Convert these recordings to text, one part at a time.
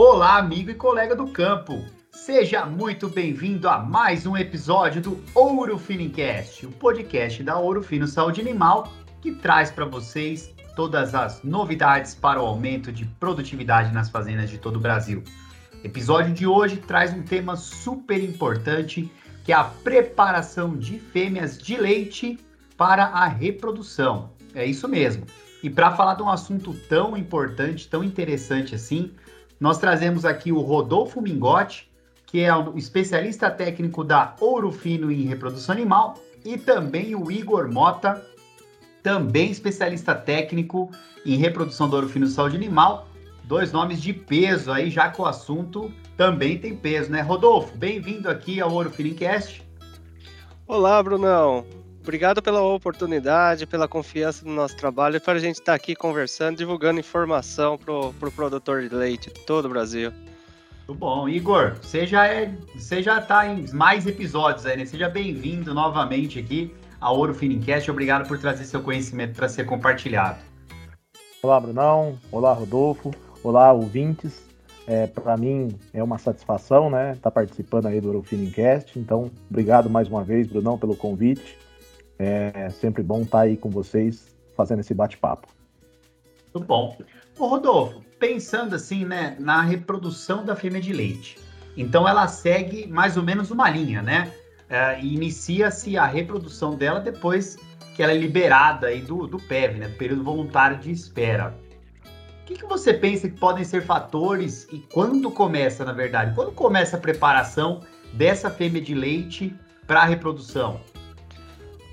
Olá, amigo e colega do campo. Seja muito bem-vindo a mais um episódio do Ouro Finicast, o podcast da Ouro Fino Saúde Animal, que traz para vocês todas as novidades para o aumento de produtividade nas fazendas de todo o Brasil. O episódio de hoje traz um tema super importante, que é a preparação de fêmeas de leite para a reprodução. É isso mesmo. E para falar de um assunto tão importante, tão interessante assim, nós trazemos aqui o Rodolfo Mingotti, que é o especialista técnico da Ouro Fino em reprodução animal, e também o Igor Mota, também especialista técnico em reprodução do Ouro Fino Saúde Animal. Dois nomes de peso aí, já que o assunto também tem peso, né? Rodolfo, bem-vindo aqui ao Ouro Finicast. Olá, Brunão. Obrigado pela oportunidade, pela confiança no nosso trabalho e para a gente estar tá aqui conversando, divulgando informação para o pro produtor de leite de todo o Brasil. Muito bom. Igor, você já, é, você já tá em mais episódios aí, né? Seja bem-vindo novamente aqui ao Ouro Finincast. Obrigado por trazer seu conhecimento para ser compartilhado. Olá, Brunão. Olá, Rodolfo. Olá, ouvintes. É, para mim é uma satisfação, né, estar tá participando aí do Eurofinincast. Então, obrigado mais uma vez, Brunão, pelo convite. É sempre bom estar aí com vocês fazendo esse bate-papo. Muito bom. Ô, Rodolfo, pensando assim, né, na reprodução da fêmea de leite. Então ela segue mais ou menos uma linha, né? É, Inicia-se a reprodução dela depois que ela é liberada aí do, do PEV, né, do período voluntário de espera. O que, que você pensa que podem ser fatores e quando começa, na verdade? Quando começa a preparação dessa fêmea de leite para a reprodução?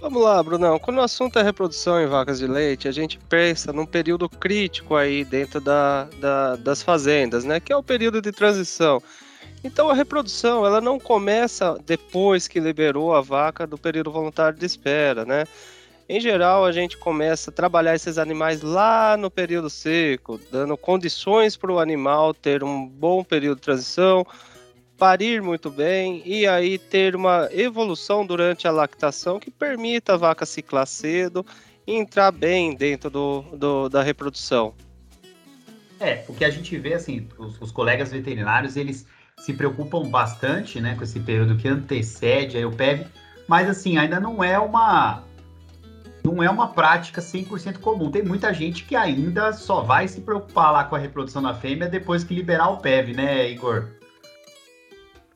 Vamos lá, Brunão. Quando o assunto é reprodução em vacas de leite, a gente pensa num período crítico aí dentro da, da, das fazendas, né? Que é o período de transição. Então a reprodução ela não começa depois que liberou a vaca do período voluntário de espera, né? Em geral, a gente começa a trabalhar esses animais lá no período seco, dando condições para o animal ter um bom período de transição, parir muito bem e aí ter uma evolução durante a lactação que permita a vaca ciclar cedo e entrar bem dentro do, do da reprodução. É, o que a gente vê, assim, os, os, colegas veterinários, eles se preocupam bastante, né, com esse período que antecede aí o PEV, mas, assim, ainda não é uma não é uma prática 100% comum. Tem muita gente que ainda só vai se preocupar lá com a reprodução da fêmea depois que liberar o PEV, né, Igor?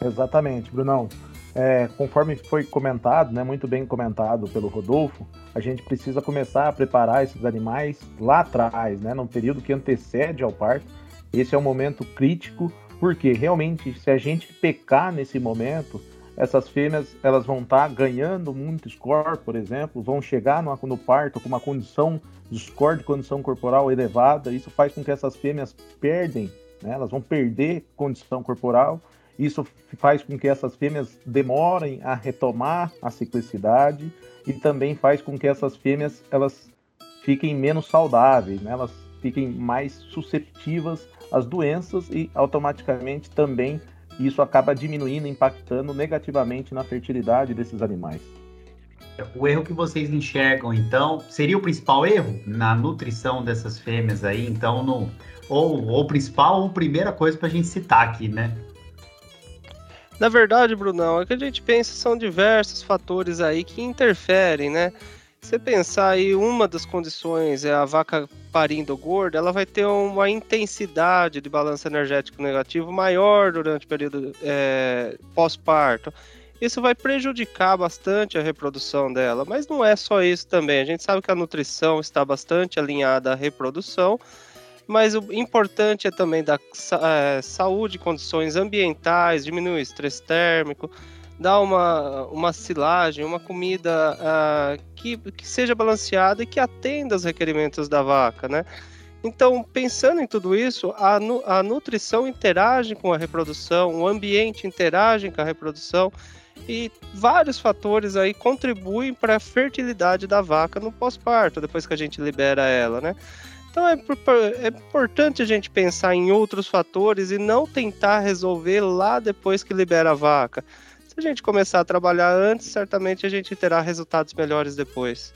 Exatamente, Brunão. É, conforme foi comentado, né, muito bem comentado pelo Rodolfo, a gente precisa começar a preparar esses animais lá atrás, né, período que antecede ao parto. Esse é um momento crítico, porque realmente, se a gente pecar nesse momento, essas fêmeas elas vão estar tá ganhando muito score, por exemplo, vão chegar no, no parto com uma condição de score de condição corporal elevada. Isso faz com que essas fêmeas perdem, né, elas vão perder condição corporal isso faz com que essas fêmeas demorem a retomar a ciclicidade e também faz com que essas fêmeas elas fiquem menos saudáveis, né? elas fiquem mais susceptíveis às doenças e automaticamente também isso acaba diminuindo, impactando negativamente na fertilidade desses animais. O erro que vocês enxergam, então, seria o principal erro na nutrição dessas fêmeas aí, então, no, ou o principal ou primeira coisa para a gente citar aqui, né? Na verdade, Brunão, é que a gente pensa são diversos fatores aí que interferem, né? Você pensar aí, uma das condições é a vaca parindo gorda, ela vai ter uma intensidade de balanço energético negativo maior durante o período é, pós-parto. Isso vai prejudicar bastante a reprodução dela, mas não é só isso também. A gente sabe que a nutrição está bastante alinhada à reprodução, mas o importante é também dar é, saúde, condições ambientais, diminuir o estresse térmico, dar uma, uma silagem, uma comida uh, que, que seja balanceada e que atenda aos requerimentos da vaca, né? Então, pensando em tudo isso, a, nu a nutrição interage com a reprodução, o ambiente interage com a reprodução e vários fatores aí contribuem para a fertilidade da vaca no pós-parto, depois que a gente libera ela, né? Então é, é, importante a gente pensar em outros fatores e não tentar resolver lá depois que libera a vaca. Se a gente começar a trabalhar antes, certamente a gente terá resultados melhores depois.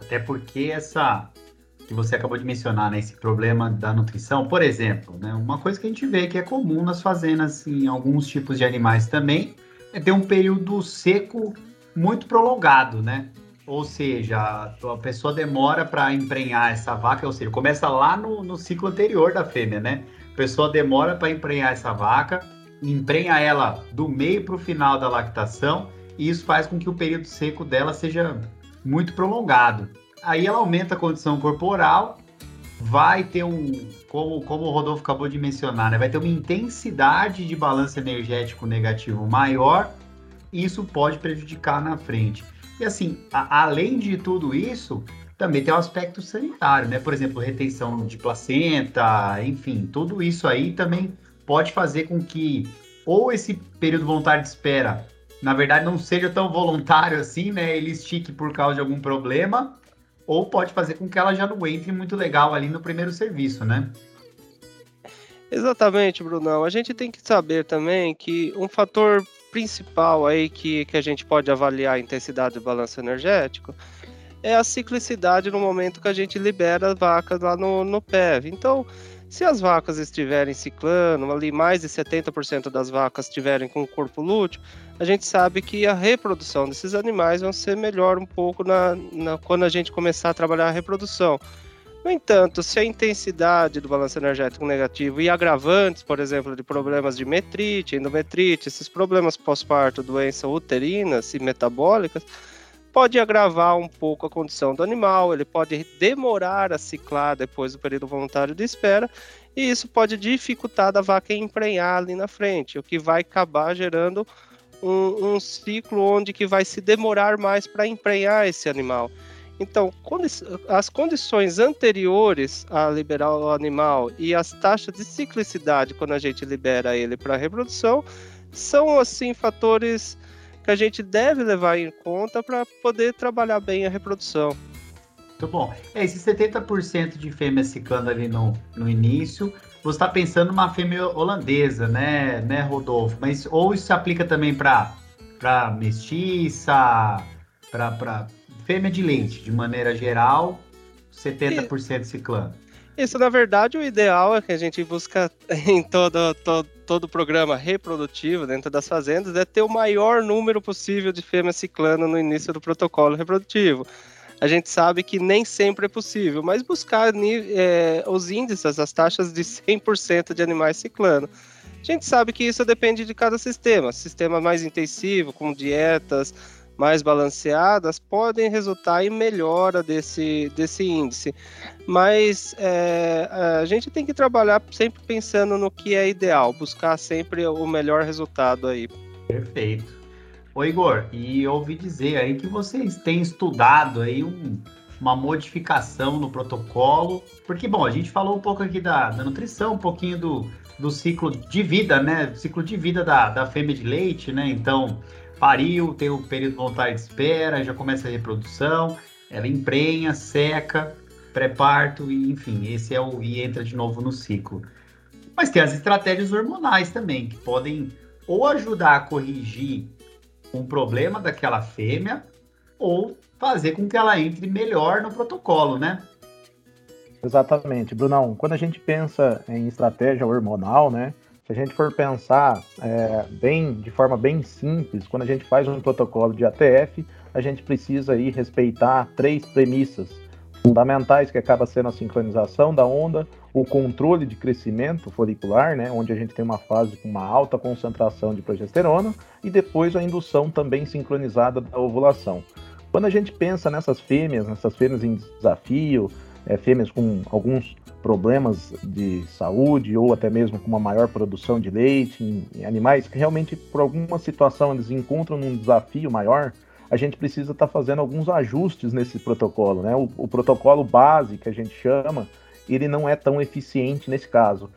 Até porque essa que você acabou de mencionar, né, esse problema da nutrição, por exemplo, né, uma coisa que a gente vê que é comum nas fazendas em alguns tipos de animais também é ter um período seco muito prolongado, né? Ou seja, a pessoa demora para emprenhar essa vaca, ou seja, começa lá no, no ciclo anterior da fêmea, né? A pessoa demora para emprenhar essa vaca, emprenha ela do meio para o final da lactação, e isso faz com que o período seco dela seja muito prolongado. Aí ela aumenta a condição corporal, vai ter um, como, como o Rodolfo acabou de mencionar, né? vai ter uma intensidade de balanço energético negativo maior, e isso pode prejudicar na frente. E assim, a, além de tudo isso, também tem um aspecto sanitário, né? Por exemplo, retenção de placenta, enfim, tudo isso aí também pode fazer com que ou esse período voluntário de espera, na verdade, não seja tão voluntário assim, né? Ele estique por causa de algum problema, ou pode fazer com que ela já não entre muito legal ali no primeiro serviço, né? Exatamente, Brunão. A gente tem que saber também que um fator principal aí que, que a gente pode avaliar a intensidade do balanço energético é a ciclicidade no momento que a gente libera as vacas lá no, no PEV. Então, se as vacas estiverem ciclando, ali mais de 70% das vacas estiverem com corpo lúteo, a gente sabe que a reprodução desses animais vai ser melhor um pouco na, na, quando a gente começar a trabalhar a reprodução. No entanto, se a intensidade do balanço energético negativo e agravantes, por exemplo, de problemas de metrite, endometrite, esses problemas pós-parto, doenças uterinas e metabólicas, pode agravar um pouco a condição do animal, ele pode demorar a ciclar depois do período voluntário de espera, e isso pode dificultar da vaca emprenhar ali na frente, o que vai acabar gerando um, um ciclo onde que vai se demorar mais para emprenhar esse animal. Então, as condições anteriores a liberar o animal e as taxas de ciclicidade quando a gente libera ele para reprodução são assim fatores que a gente deve levar em conta para poder trabalhar bem a reprodução. Muito bom. É, esse 70% de fêmeas ciclando ali no, no início, você está pensando numa fêmea holandesa, né, né, Rodolfo? Mas ou isso se aplica também para mestiça, para fêmea de leite, de maneira geral, 70% ciclano. Isso, na verdade, o ideal é que a gente busca em todo, todo, todo programa reprodutivo dentro das fazendas é ter o maior número possível de fêmeas ciclano no início do protocolo reprodutivo. A gente sabe que nem sempre é possível, mas buscar é, os índices, as taxas de 100% de animais ciclano. A gente sabe que isso depende de cada sistema. Sistema mais intensivo, com dietas, mais balanceadas podem resultar em melhora desse, desse índice. Mas é, a gente tem que trabalhar sempre pensando no que é ideal, buscar sempre o melhor resultado aí. Perfeito. Ô Igor, e ouvi dizer aí que vocês têm estudado aí um, uma modificação no protocolo, porque, bom, a gente falou um pouco aqui da, da nutrição, um pouquinho do, do ciclo de vida, né? Ciclo de vida da, da fêmea de leite, né? Então, pariu, tem o período voluntário de espera, já começa a reprodução, ela emprenha, seca, pré-parto, e enfim, esse é o e entra de novo no ciclo. Mas tem as estratégias hormonais também, que podem ou ajudar a corrigir um problema daquela fêmea, ou fazer com que ela entre melhor no protocolo, né? Exatamente, Brunão. Quando a gente pensa em estratégia hormonal, né, se a gente for pensar é, bem, de forma bem simples, quando a gente faz um protocolo de ATF, a gente precisa aí respeitar três premissas fundamentais, que acaba sendo a sincronização da onda, o controle de crescimento folicular, né, onde a gente tem uma fase com uma alta concentração de progesterona, e depois a indução também sincronizada da ovulação. Quando a gente pensa nessas fêmeas, nessas fêmeas em desafio, é, fêmeas com alguns problemas de saúde ou até mesmo com uma maior produção de leite em, em animais que realmente por alguma situação eles encontram um desafio maior, a gente precisa estar tá fazendo alguns ajustes nesse protocolo, né? O, o, protocolo base que a gente chama, ele não é tão eficiente nesse caso.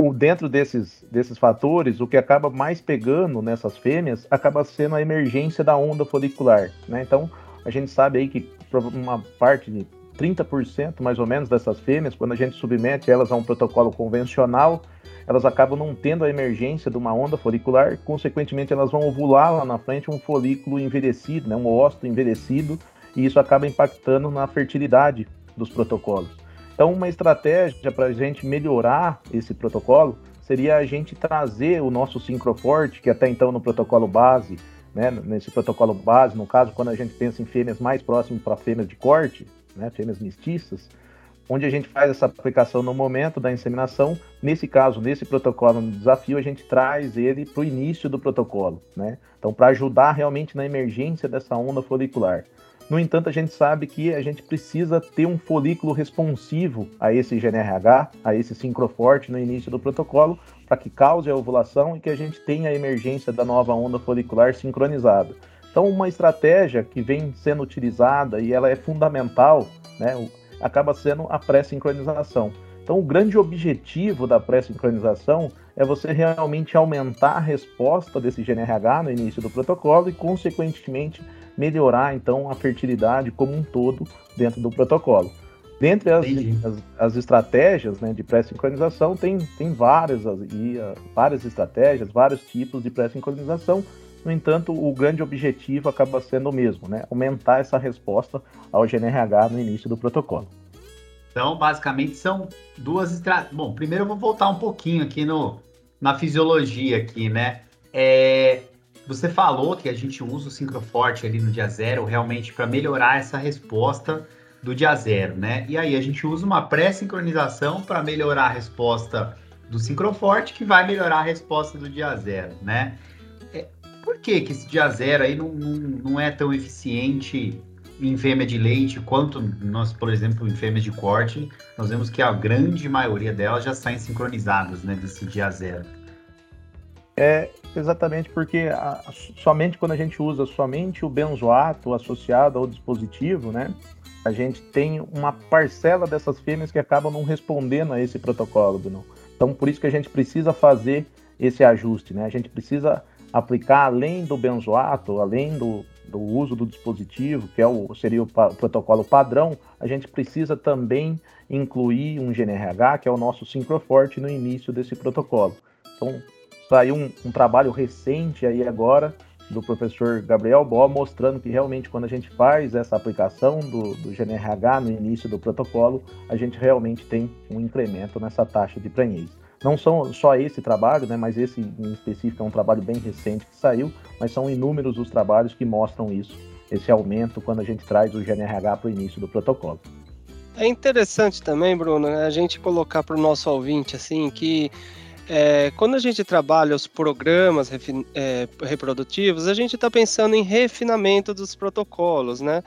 O, dentro desses, desses fatores, o que acaba mais pegando nessas fêmeas acaba sendo a emergência da onda folicular, né? Então, a gente sabe aí que uma parte 30% mais ou menos dessas fêmeas, quando a gente submete elas a um protocolo convencional, elas acabam não tendo a emergência de uma onda folicular, consequentemente elas vão ovular lá na frente um folículo envelhecido, né, um ósseo envelhecido, e isso acaba impactando na fertilidade dos protocolos. Então, uma estratégia para a gente melhorar esse protocolo seria a gente trazer o nosso sincroforte, que até então no protocolo base, né, nesse protocolo base, no caso, quando a gente pensa em fêmeas mais próximas para fêmeas de corte, né, fêmeas mestiças, onde a gente faz essa aplicação no momento da inseminação. Nesse caso, nesse protocolo no desafio, a gente traz ele para o início do protocolo, né? Então, para ajudar realmente na emergência dessa onda folicular. No entanto, a gente sabe que a gente precisa ter um folículo responsivo a esse GNRH, a esse sincroforte no início do protocolo, para que cause a ovulação e que a gente tenha a emergência da nova onda folicular sincronizada. Então, uma estratégia que vem sendo utilizada e ela é fundamental, né, acaba sendo a pré-sincronização. Então, o grande objetivo da pré-sincronização é você realmente aumentar a resposta desse GNRH no início do protocolo e, consequentemente, melhorar então a fertilidade como um todo dentro do protocolo. Dentre as, as, as, estratégias né, de pré-sincronização, tem, tem várias, e, uh, várias estratégias, vários tipos de pré-sincronização. No entanto, o grande objetivo acaba sendo o mesmo, né? aumentar essa resposta ao GNRH no início do protocolo. Então, basicamente, são duas estratégias. Bom, primeiro eu vou voltar um pouquinho aqui no, na fisiologia aqui, né? É, você falou que a gente usa o sincroforte ali no dia zero realmente para melhorar essa resposta do dia zero, né? E aí a gente usa uma pré-sincronização para melhorar a resposta do sincroforte, que vai melhorar a resposta do dia zero, né? Que, que esse dia zero aí não, não, não é tão eficiente em fêmea de leite quanto nós, por exemplo, em fêmeas de corte, nós vemos que a grande maioria delas já saem sincronizadas, né, desse dia zero. É exatamente porque a, somente quando a gente usa somente o benzoato associado ao dispositivo, né, a gente tem uma parcela dessas fêmeas que acabam não respondendo a esse protocolo, Bruno. Então, por isso que a gente precisa fazer esse ajuste, né? A gente precisa aplicar além do benzoato, além do, do uso do dispositivo, que é o, seria o, o protocolo padrão, a gente precisa também incluir um GNRH, que é o nosso sincroforte, no início desse protocolo. Então, Saiu um, um trabalho recente aí agora do professor Gabriel Bó, mostrando que realmente quando a gente faz essa aplicação do, do GNRH no início do protocolo, a gente realmente tem um incremento nessa taxa de prenhez. Não são só esse trabalho, né, mas esse em específico é um trabalho bem recente que saiu, mas são inúmeros os trabalhos que mostram isso, esse aumento quando a gente traz o GNRH para o início do protocolo. É interessante também, Bruno, a gente colocar para o nosso ouvinte assim que é, quando a gente trabalha os programas é, reprodutivos, a gente está pensando em refinamento dos protocolos, né?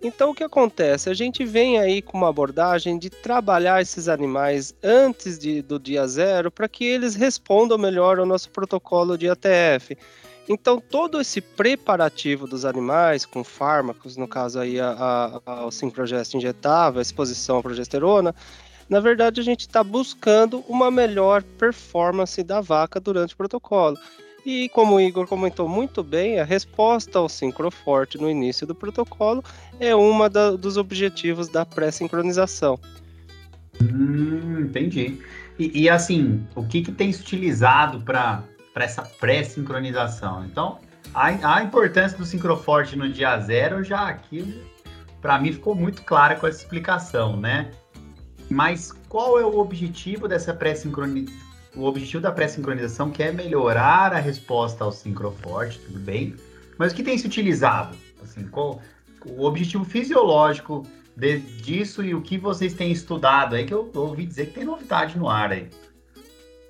Então, o que acontece? A gente vem aí com uma abordagem de trabalhar esses animais antes de, do dia zero para que eles respondam melhor ao nosso protocolo de ATF. Então, todo esse preparativo dos animais, com fármacos, no caso aí a, a, a, o sincrogest injetável, a exposição à progesterona, na verdade, a gente está buscando uma melhor performance da vaca durante o protocolo. E como o Igor comentou muito bem, a resposta ao sincroforte no início do protocolo é da, dos objetivos da pré-sincronização. Hum, entendi. E, e, assim, o que, que tem se utilizado para essa pré-sincronização? Então, a, a, importância do sincroforte no dia zero já aqui, para mim, ficou muito clara com essa explicação, né? Mas qual é o objetivo dessa pré-sincronização? O objetivo da pré-sincronização que é melhorar a resposta ao sincroforte, tudo bem? Mas o que tem se utilizado? Assim, qual o objetivo fisiológico de, disso e o que vocês têm estudado aí, que eu, ouvi dizer que tem novidade no ar aí.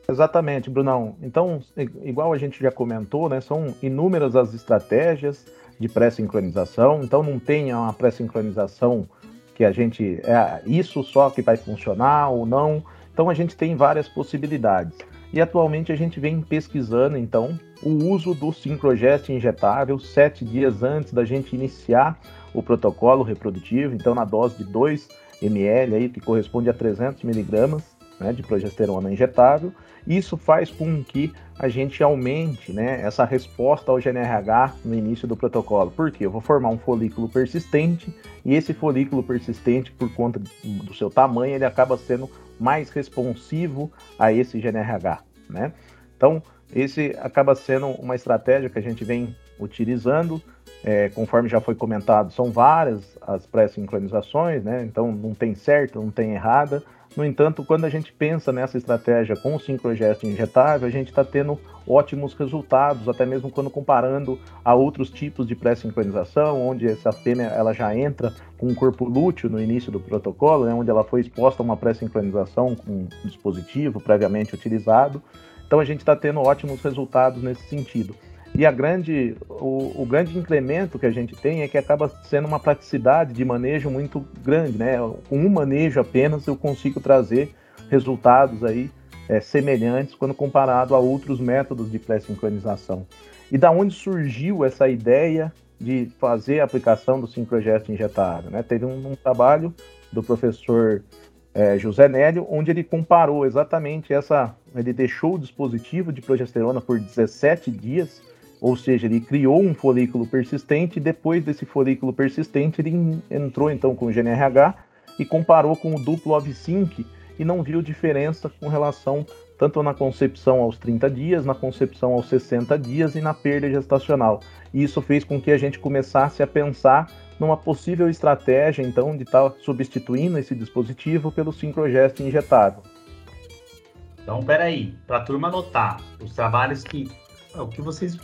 Exatamente, Brunão. Então, igual a gente já comentou, né, são inúmeras as estratégias de pré-sincronização. Então, não tem uma pré-sincronização que a gente é isso só que vai funcionar ou não. Então a gente tem várias possibilidades. E atualmente a gente vem pesquisando então o uso do sincrogest injetável sete dias antes da gente iniciar o protocolo reprodutivo, então na dose de 2 ml aí que corresponde a 300 miligramas né, de progesterona injetável. Isso faz com que a gente aumente né, essa resposta ao GNRH no início do protocolo. Por quê? Eu vou formar um folículo persistente e esse folículo persistente, por conta do seu tamanho, ele acaba sendo mais responsivo a esse GNRH. Né? Então, esse acaba sendo uma estratégia que a gente vem utilizando é, conforme já foi comentado, são várias as pré-sincronizações, né? Então não tem certo, não tem errada. No entanto, quando a gente pensa nessa estratégia com o sincrogesto injetável, a gente está tendo ótimos resultados, até mesmo quando comparando a outros tipos de pré-sincronização, onde essa fêmea ela já entra com um corpo lúteo no início do protocolo, né, onde ela foi exposta a uma pré-sincronização com um dispositivo previamente utilizado. Então a gente está tendo ótimos resultados nesse sentido. E a grande, o, o, grande incremento que a gente tem é que acaba sendo uma praticidade de manejo muito grande, né? Com um manejo apenas eu consigo trazer resultados aí é, semelhantes quando comparado a outros métodos de pré-sincronização. E da onde surgiu essa ideia de fazer a aplicação do sincrogesto injetável? Né? Teve um, um trabalho do professor é, José Nélio, onde ele comparou exatamente essa. Ele deixou o dispositivo de progesterona por 17 dias ou seja, ele criou um folículo persistente depois desse folículo persistente ele entrou então com o GNRH e comparou com o duplo OV-Sync e não viu diferença com relação tanto na concepção aos 30 dias, na concepção aos 60 dias e na perda gestacional. E isso fez com que a gente começasse a pensar numa possível estratégia então de estar tá substituindo esse dispositivo pelo sincrogesto injetável. Então, peraí, para a turma notar, os trabalhos que é o que vocês.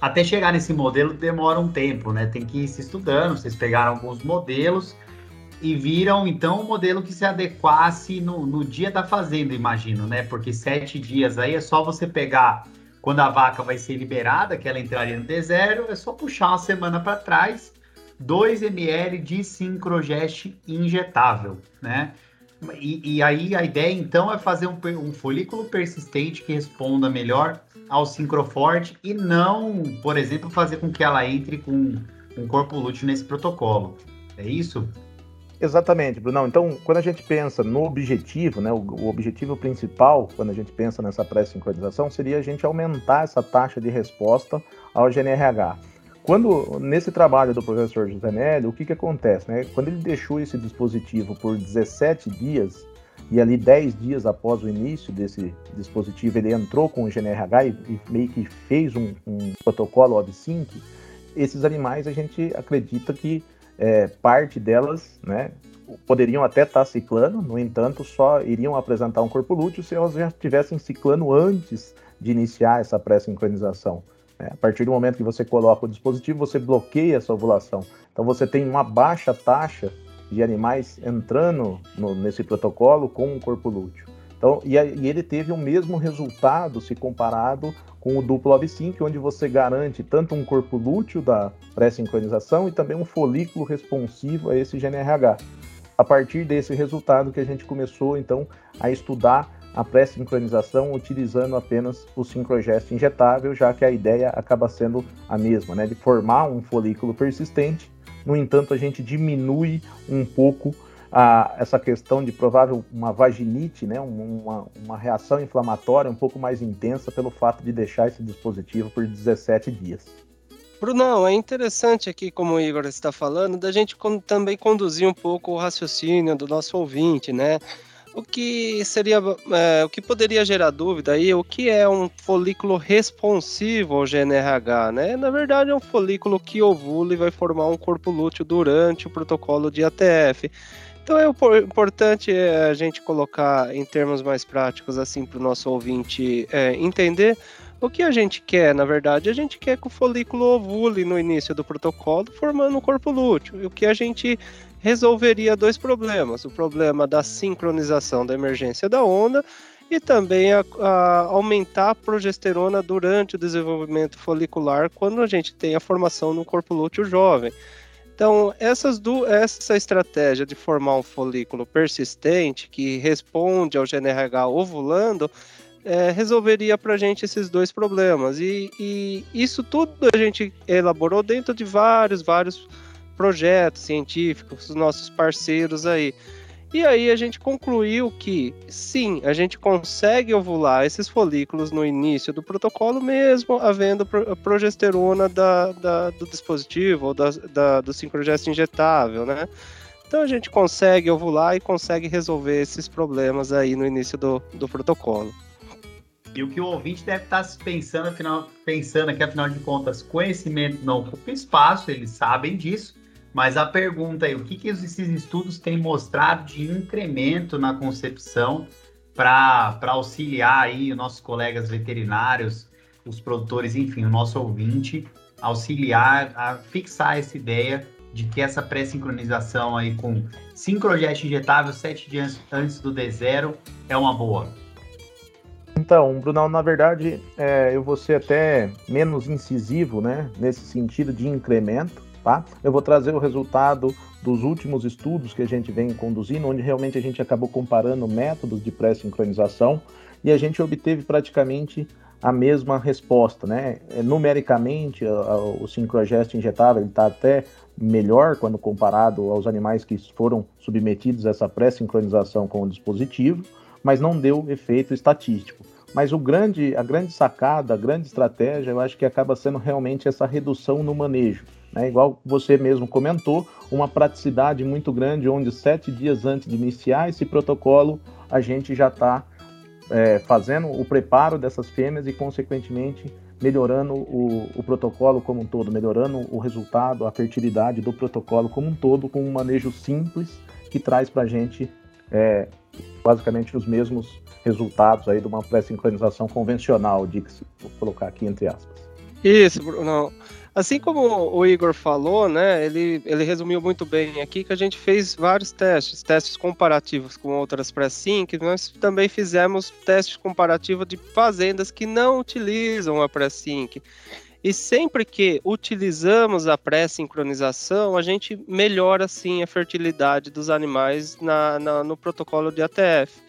Até chegar nesse modelo demora um tempo, né? Tem que ir se estudando. Vocês pegaram alguns modelos e viram então um modelo que se adequasse no, no dia da fazenda, imagino, né? Porque sete dias aí é só você pegar quando a vaca vai ser liberada, que ela entraria no D0, é só puxar uma semana para trás, 2 ml de sincrogeste injetável, né? E, e, aí a ideia então é fazer um, um folículo persistente que responda melhor ao sincroforte e não, por exemplo, fazer com que ela entre com um corpo lúteo nesse protocolo. É isso? Exatamente, Bruno. Então, quando a gente pensa no objetivo, né, o, o objetivo principal, quando a gente pensa nessa pré-sincronização, seria a gente aumentar essa taxa de resposta ao GNRH. Quando, nesse trabalho do professor José Nélio, o que, que acontece? Né? Quando ele deixou esse dispositivo por 17 dias, e ali 10 dias após o início desse dispositivo, ele entrou com o GNRH e, e meio que fez um, um protocolo OB5, esses animais a gente acredita que é, parte delas né, poderiam até estar ciclando, no entanto, só iriam apresentar um corpo lúteo se elas já estivessem ciclando antes de iniciar essa pré-sincronização. Né? A partir do momento que você coloca o dispositivo, você bloqueia essa ovulação. Então você tem uma baixa taxa de animais entrando no, nesse protocolo com um corpo lúteo. Então, e, e, ele teve o mesmo resultado se comparado com o duplo OV-Sync, onde você garante tanto um corpo lúteo da pré-sincronização e também um folículo responsivo a esse GNRH. A partir desse resultado que a gente começou, então, a estudar a pré-sincronização utilizando apenas o sincrogesto injetável, já que a ideia acaba sendo a mesma, né, de formar um folículo persistente no entanto, a gente diminui um pouco a, essa questão de provável uma vaginite, né, uma, uma reação inflamatória um pouco mais intensa pelo fato de deixar esse dispositivo por 17 dias. Brunão, é interessante aqui, como o Igor está falando, da gente também conduzir um pouco o raciocínio do nosso ouvinte, né? O que seria, é, o que poderia gerar dúvida aí, o que é um folículo responsivo ao GNRH, né? Na verdade, é um folículo que ovula e vai formar um corpo lúteo durante o protocolo de ATF. Então é importante é, a gente colocar em termos mais práticos, assim, para o nosso ouvinte é, entender o que a gente quer, na verdade, a gente quer que o folículo ovule no início do protocolo, formando um corpo lúteo. E o que a gente resolveria dois problemas: o problema da sincronização da emergência da onda e também a, a aumentar a progesterona durante o desenvolvimento folicular quando a gente tem a formação no corpo lúteo jovem. Então, essas do, essa estratégia de formar um folículo persistente que responde ao GNRH ovulando é, resolveria para a gente esses dois problemas. E, e, isso tudo a gente elaborou dentro de vários, vários projetos científicos, os nossos parceiros aí. E aí a gente concluiu que sim, a gente consegue ovular esses folículos no início do protocolo, mesmo havendo progesterona da, da do dispositivo ou da, da, do sincrogesto injetável, né? Então a gente consegue ovular e consegue resolver esses problemas aí no início do, do protocolo. E o que o ouvinte deve estar pensando, afinal, pensando que, afinal de contas, conhecimento não ocupa espaço, eles sabem disso, mas a pergunta é, o que, que esses estudos têm mostrado de incremento na concepção para auxiliar aí os nossos colegas veterinários, os produtores, enfim, o nosso ouvinte, auxiliar a fixar essa ideia de que essa pré-sincronização aí com sincrojet injetável sete dias antes do D0 é uma boa? Então, Brunão, na verdade, é, eu vou ser até menos incisivo, né, nesse sentido de incremento, tá? Eu vou trazer o resultado dos últimos estudos que a gente vem conduzindo, onde realmente a gente acabou comparando métodos de pré-sincronização e a gente obteve praticamente a mesma resposta, né? É, numericamente, o sincrogest injetável está até melhor quando comparado aos animais que foram submetidos a essa pré-sincronização com o dispositivo, mas não deu efeito estatístico. Mas o grande, a grande sacada, a grande estratégia, eu acho que acaba sendo realmente essa redução no manejo. Né? Igual você mesmo comentou, uma praticidade muito grande, onde sete dias antes de iniciar esse protocolo, a gente já está é, fazendo o preparo dessas fêmeas e, consequentemente, melhorando o, o, protocolo como um todo, melhorando o resultado, a fertilidade do protocolo como um todo, com um manejo simples que traz para a gente é, basicamente os mesmos resultados aí de uma pré-sincronização convencional, Dix, vou colocar aqui entre aspas. Isso, Bruno. Assim como o Igor falou, né, ele, ele resumiu muito bem aqui que a gente fez vários testes, testes comparativos com outras pré-sync, nós também fizemos testes comparativos de fazendas que não utilizam a pré-sync. E sempre que utilizamos a pré-sincronização, a gente melhora sim a fertilidade dos animais na, na no protocolo de ATF.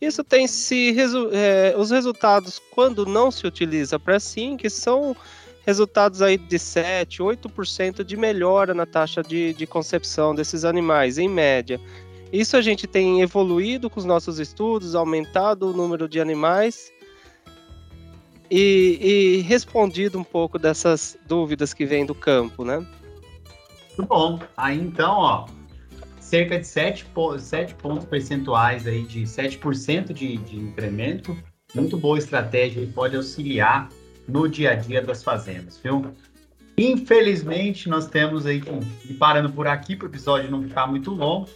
Isso tem se é, os resultados quando não se utiliza a pré-sync são resultados aí de 7, 8% de melhora na taxa de, de concepção desses animais, em média. Isso a gente tem evoluído com os nossos estudos, aumentado o número de animais e, e respondido um pouco dessas dúvidas que vêm do campo, né? Muito bom. Aí então, ó, cerca de 7, 7 pontos percentuais aí de 7% de, de incremento. Muito boa estratégia e pode auxiliar no dia a dia das fazendas, viu? Infelizmente, nós temos aí e parando por aqui para o episódio não ficar muito longo.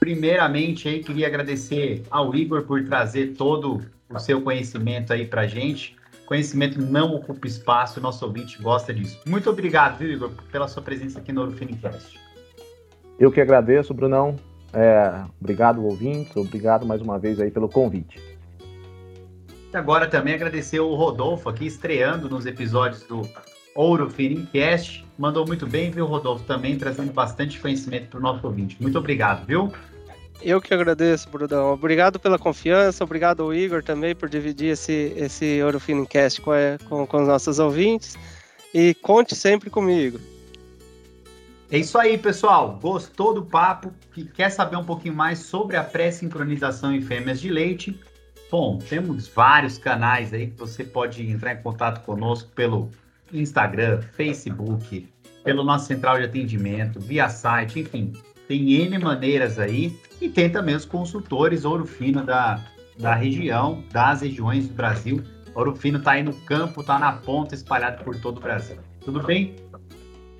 Primeiramente, aí queria agradecer ao Igor por trazer todo o seu conhecimento aí para gente. Conhecimento não ocupa espaço, nosso ouvinte gosta disso. Muito obrigado, viu, Igor, pela sua presença aqui no Orufinicast. Eu que agradeço, Brunão. É, obrigado, ouvintes. Obrigado mais uma vez aí pelo convite. E agora também agradecer o Rodolfo aqui, estreando nos episódios do Ouro Finicast. Mandou muito bem, viu, Rodolfo? Também trazendo bastante conhecimento para o nosso ouvinte. Muito obrigado, viu? Eu que agradeço, Brudão. Obrigado pela confiança, obrigado ao Igor também por dividir esse, esse Ouro Finicast com, com, com os nossos ouvintes. E conte sempre comigo. É isso aí, pessoal. Gostou do papo? Que quer saber um pouquinho mais sobre a pré-sincronização em fêmeas de leite? Bom, temos vários canais aí que você pode entrar em contato conosco pelo Instagram, Facebook, pelo nosso central de atendimento, via site, enfim, tem N maneiras aí. E tem também os consultores Ouro Fino da, da região, das regiões do Brasil. Ouro Fino está aí no campo, está na ponta, espalhado por todo o Brasil. Tudo bem?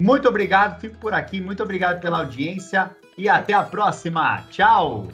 Muito obrigado, fico por aqui. Muito obrigado pela audiência e até a próxima. Tchau!